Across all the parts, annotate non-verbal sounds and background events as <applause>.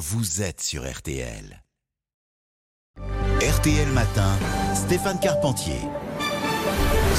vous êtes sur RTL. RTL Matin, Stéphane Carpentier.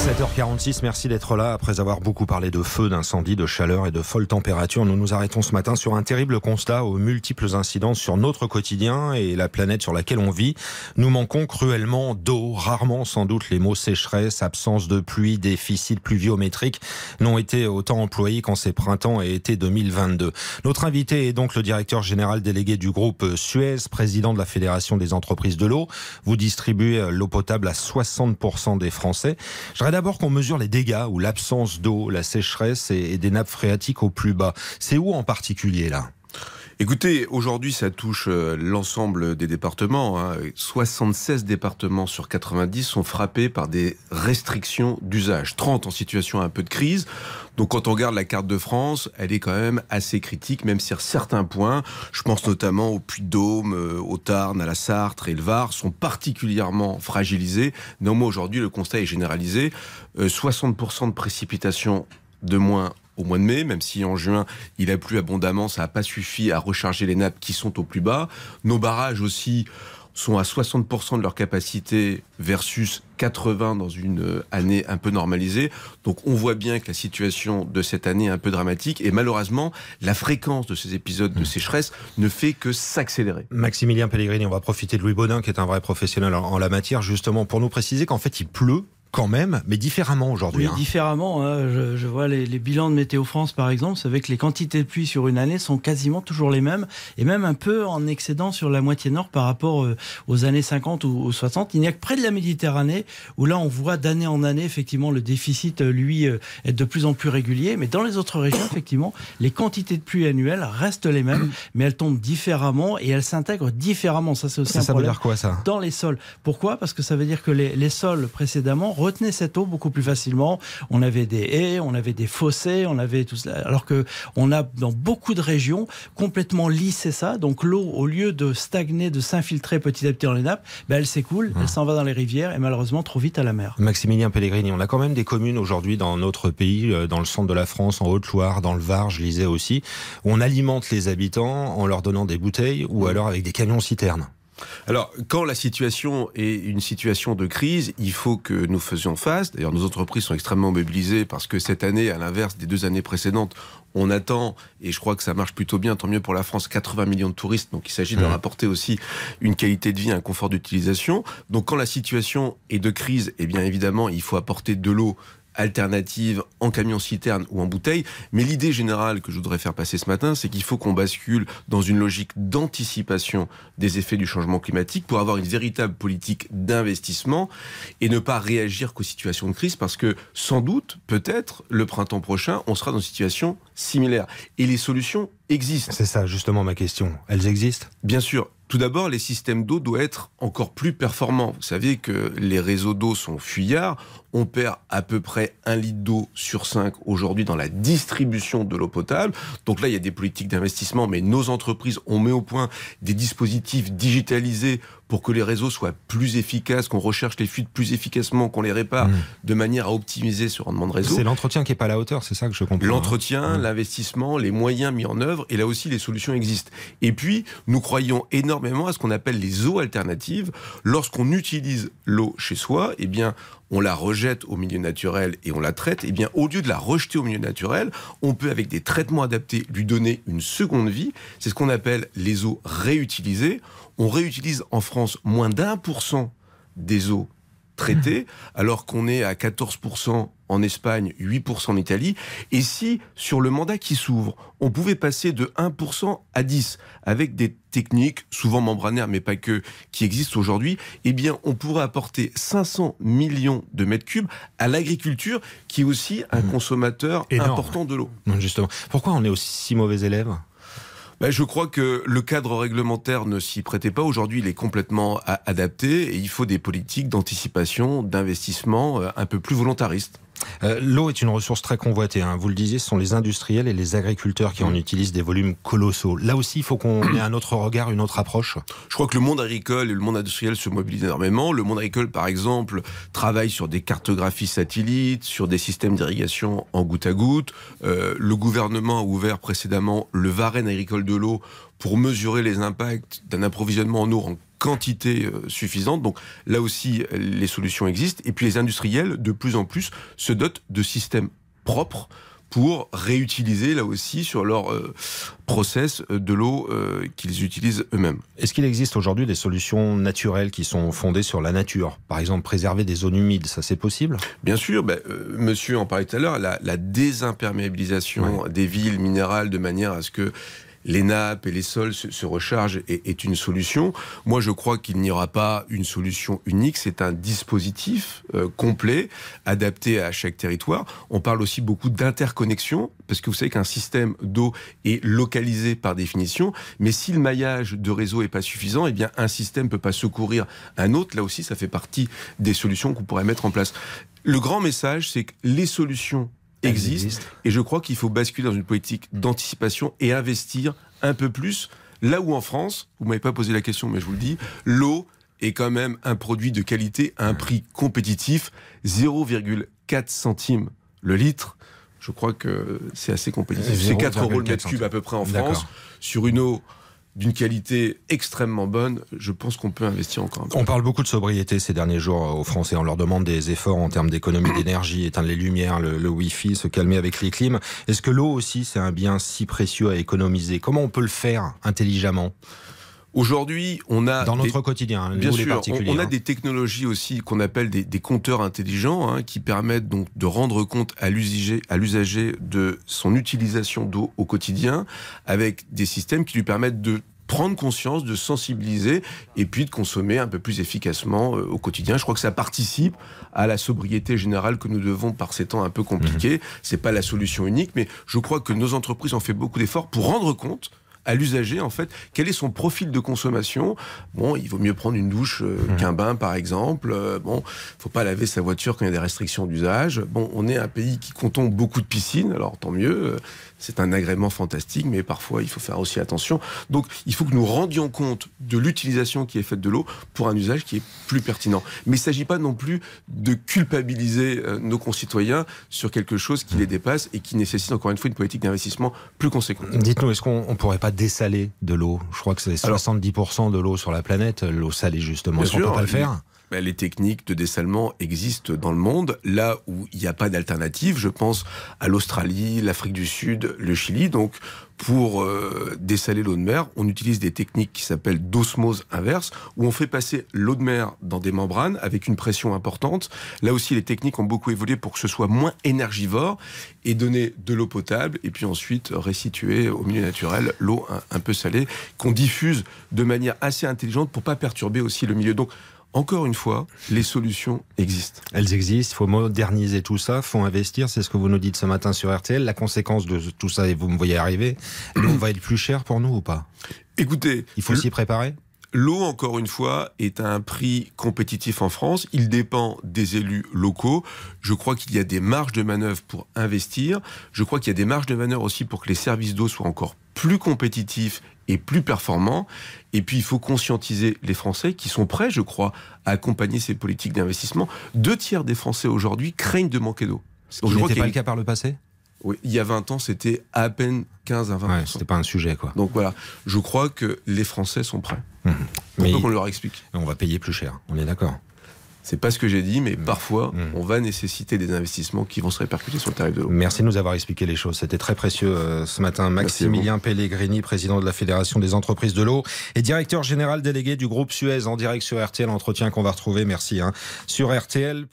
7h46, merci d'être là. Après avoir beaucoup parlé de feu, d'incendie, de chaleur et de folles températures, nous nous arrêtons ce matin sur un terrible constat aux multiples incidences sur notre quotidien et la planète sur laquelle on vit. Nous manquons cruellement d'eau. Rarement, sans doute, les mots sécheresse, absence de pluie, déficit pluviométrique n'ont été autant employés qu'en ces printemps et été 2022. Notre invité est donc le directeur général délégué du groupe Suez, président de la Fédération des entreprises de l'eau. Vous distribuez l'eau potable à 60% des Français. Je d'abord qu'on mesure les dégâts ou l'absence d'eau, la sécheresse et des nappes phréatiques au plus bas. C'est où en particulier là? Écoutez, aujourd'hui, ça touche euh, l'ensemble des départements. 76 hein. départements sur 90 sont frappés par des restrictions d'usage. 30 en situation un peu de crise. Donc quand on regarde la carte de France, elle est quand même assez critique, même si certains points, je pense notamment au Puy-de-Dôme, euh, au Tarn, à la Sarthe et le Var, sont particulièrement fragilisés. Néanmoins, aujourd'hui, le constat est généralisé. 60% euh, de précipitations de moins au mois de mai, même si en juin il a plu abondamment, ça n'a pas suffi à recharger les nappes qui sont au plus bas. Nos barrages aussi sont à 60% de leur capacité versus 80 dans une année un peu normalisée. Donc on voit bien que la situation de cette année est un peu dramatique et malheureusement la fréquence de ces épisodes de mmh. sécheresse ne fait que s'accélérer. Maximilien Pellegrini, on va profiter de Louis Baudin qui est un vrai professionnel en la matière justement pour nous préciser qu'en fait il pleut quand même, mais différemment aujourd'hui. Oui, hein. différemment. Hein. Je, vois les, bilans de Météo France, par exemple, c'est avec les quantités de pluie sur une année sont quasiment toujours les mêmes, et même un peu en excédent sur la moitié nord par rapport euh, aux années 50 ou, 60. Il n'y a que près de la Méditerranée où là, on voit d'année en année, effectivement, le déficit, euh, lui, euh, être de plus en plus régulier. Mais dans les autres régions, effectivement, les quantités de pluie annuelles restent les mêmes, <clears throat> mais elles tombent différemment et elles s'intègrent différemment. Ça, c'est aussi ça, un ça veut dire quoi, ça? Dans les sols. Pourquoi? Parce que ça veut dire que les, les sols précédemment retenait cette eau beaucoup plus facilement. On avait des haies, on avait des fossés, on avait tout cela. Alors que on a dans beaucoup de régions complètement lissé ça. Donc l'eau, au lieu de stagner, de s'infiltrer petit à petit dans les nappes, ben elle s'écoule, elle s'en va dans les rivières et malheureusement trop vite à la mer. Maximilien Pellegrini, on a quand même des communes aujourd'hui dans notre pays, euh, dans le centre de la France, en Haute-Loire, dans le Var, je lisais aussi, où on alimente les habitants en leur donnant des bouteilles ou alors avec des camions citernes. Alors, quand la situation est une situation de crise, il faut que nous faisions face. D'ailleurs, nos entreprises sont extrêmement mobilisées parce que cette année, à l'inverse des deux années précédentes, on attend, et je crois que ça marche plutôt bien, tant mieux pour la France, 80 millions de touristes. Donc, il s'agit de leur mmh. apporter aussi une qualité de vie, un confort d'utilisation. Donc, quand la situation est de crise, eh bien évidemment, il faut apporter de l'eau alternative en camion citerne ou en bouteille. Mais l'idée générale que je voudrais faire passer ce matin, c'est qu'il faut qu'on bascule dans une logique d'anticipation des effets du changement climatique pour avoir une véritable politique d'investissement et ne pas réagir qu'aux situations de crise parce que sans doute, peut-être, le printemps prochain, on sera dans une situation similaire. Et les solutions existent. C'est ça justement ma question. Elles existent? Bien sûr. Tout d'abord, les systèmes d'eau doivent être encore plus performants. Vous savez que les réseaux d'eau sont fuyards. On perd à peu près un litre d'eau sur cinq aujourd'hui dans la distribution de l'eau potable. Donc là, il y a des politiques d'investissement, mais nos entreprises, ont mis au point des dispositifs digitalisés pour que les réseaux soient plus efficaces, qu'on recherche les fuites plus efficacement, qu'on les répare mmh. de manière à optimiser ce rendement de réseau. C'est l'entretien qui n'est pas à la hauteur, c'est ça que je comprends. Hein. L'entretien, mmh. l'investissement, les moyens mis en œuvre, et là aussi les solutions existent. Et puis, nous croyons énormément à ce qu'on appelle les eaux alternatives. Lorsqu'on utilise l'eau chez soi, eh bien, on la rejette au milieu naturel et on la traite, eh bien, au lieu de la rejeter au milieu naturel, on peut, avec des traitements adaptés, lui donner une seconde vie. C'est ce qu'on appelle les eaux réutilisées. On réutilise en France moins d'un pour cent des eaux traitées, alors qu'on est à 14% en Espagne, 8% en Italie. Et si, sur le mandat qui s'ouvre, on pouvait passer de 1% à 10% avec des techniques, souvent membranaires, mais pas que, qui existent aujourd'hui, eh bien, on pourrait apporter 500 millions de mètres cubes à l'agriculture, qui est aussi un mmh. consommateur important de l'eau. Justement. Pourquoi on est aussi si mauvais élèves ben, je crois que le cadre réglementaire ne s'y prêtait pas. Aujourd'hui, il est complètement adapté et il faut des politiques d'anticipation, d'investissement euh, un peu plus volontaristes. Euh, l'eau est une ressource très convoitée. Hein. Vous le disiez, ce sont les industriels et les agriculteurs qui en utilisent des volumes colossaux. Là aussi, il faut qu'on ait un autre regard, une autre approche. Je crois que le monde agricole et le monde industriel se mobilisent énormément. Le monde agricole, par exemple, travaille sur des cartographies satellites, sur des systèmes d'irrigation en goutte à goutte. Euh, le gouvernement a ouvert précédemment le Varenne agricole de l'eau pour mesurer les impacts d'un approvisionnement en eau en quantité euh, suffisante. Donc là aussi, les solutions existent. Et puis les industriels, de plus en plus, se dotent de systèmes propres pour réutiliser là aussi sur leur euh, process euh, de l'eau qu'ils utilisent eux-mêmes. Est-ce qu'il existe aujourd'hui des solutions naturelles qui sont fondées sur la nature? Par exemple, préserver des zones humides, ça c'est possible? Bien sûr, ben, monsieur en parlait tout à l'heure, la, la désimperméabilisation des villes minérales de manière à ce que les nappes et les sols se, rechargent est, une solution. Moi, je crois qu'il n'y aura pas une solution unique. C'est un dispositif euh, complet, adapté à chaque territoire. On parle aussi beaucoup d'interconnexion, parce que vous savez qu'un système d'eau est localisé par définition. Mais si le maillage de réseau est pas suffisant, eh bien, un système peut pas secourir un autre. Là aussi, ça fait partie des solutions qu'on pourrait mettre en place. Le grand message, c'est que les solutions existe. Et je crois qu'il faut basculer dans une politique d'anticipation et investir un peu plus. Là où en France, vous m'avez pas posé la question, mais je vous le dis, l'eau est quand même un produit de qualité à un prix compétitif, 0,4 centimes le litre. Je crois que c'est assez compétitif. C'est 4 euros le mètre cube à peu près en France. Sur une eau d'une qualité extrêmement bonne, je pense qu'on peut investir encore un peu. On parle beaucoup de sobriété ces derniers jours aux Français. On leur demande des efforts en termes d'économie d'énergie, éteindre les lumières, le, le Wi-Fi, se calmer avec les clims. Est-ce que l'eau aussi, c'est un bien si précieux à économiser? Comment on peut le faire intelligemment? Aujourd'hui, on a dans notre quotidien, hein, bien sûr, on, a hein. des technologies aussi qu'on appelle des, des, compteurs intelligents hein, qui permettent donc de rendre compte à l'usager, à l'usager de son utilisation d'eau au quotidien, avec des systèmes qui lui permettent de prendre conscience, de sensibiliser et puis de consommer un peu plus efficacement euh, au quotidien. Je crois que ça participe à la sobriété générale que nous devons par ces temps un peu compliqués. Mmh. C'est pas la solution unique, mais je crois que nos entreprises ont fait beaucoup d'efforts pour rendre compte à l'usager, en fait, quel est son profil de consommation? Bon, il vaut mieux prendre une douche euh, mmh. qu'un bain, par exemple. Euh, bon, faut pas laver sa voiture quand il y a des restrictions d'usage. Bon, on est un pays qui comptons beaucoup de piscines, alors tant mieux. C'est un agrément fantastique, mais parfois il faut faire aussi attention. Donc, il faut que nous rendions compte de l'utilisation qui est faite de l'eau pour un usage qui est plus pertinent. Mais il ne s'agit pas non plus de culpabiliser euh, nos concitoyens sur quelque chose qui les dépasse et qui nécessite encore une fois une politique d'investissement plus conséquente. Dites-nous, est-ce qu'on ne pourrait pas dessaler de l'eau. Je crois que c'est 70% de l'eau sur la planète, l'eau salée justement. Est-ce qu'on peut pas le faire ben, les techniques de dessalement existent dans le monde. Là où il n'y a pas d'alternative, je pense à l'Australie, l'Afrique du Sud, le Chili. Donc, pour euh, dessaler l'eau de mer, on utilise des techniques qui s'appellent d'osmose inverse, où on fait passer l'eau de mer dans des membranes avec une pression importante. Là aussi, les techniques ont beaucoup évolué pour que ce soit moins énergivore et donner de l'eau potable, et puis ensuite restituer au milieu naturel l'eau un, un, peu salée, qu'on diffuse de manière assez intelligente pour pas perturber aussi le milieu. Donc, encore une fois, les solutions existent. Elles existent, il faut moderniser tout ça, il faut investir, c'est ce que vous nous dites ce matin sur RTL. La conséquence de tout ça, et vous me voyez arriver, <clears throat> l'eau va être plus cher pour nous ou pas? Écoutez, il faut s'y préparer L'eau, encore une fois, est à un prix compétitif en France. Il dépend des élus locaux. Je crois qu'il y a des marges de manœuvre pour investir. Je crois qu'il y a des marges de manœuvre aussi pour que les services d'eau soient encore plus compétitifs et plus performants. Et puis, il faut conscientiser les Français qui sont prêts, je crois, à accompagner ces politiques d'investissement. Deux tiers des Français aujourd'hui craignent de manquer d'eau. Ce qui n'était pas le cas par le passé? Oui, il y a 20 ans, c'était à peine 15 à 20 ouais, C'était pas un sujet, quoi. Donc voilà, je crois que les Français sont prêts. Mmh. Mais on leur explique. On va payer plus cher, on est d'accord. C'est pas ce que j'ai dit, mais mmh. parfois, mmh. on va nécessiter des investissements qui vont se répercuter sur le tarif de l'eau. Merci de nous avoir expliqué les choses. C'était très précieux euh, ce matin. Maximilien Pellegrini, président de la Fédération des entreprises de l'eau et directeur général délégué du groupe Suez en direct sur RTL. Entretien qu'on va retrouver, merci, hein, sur RTL.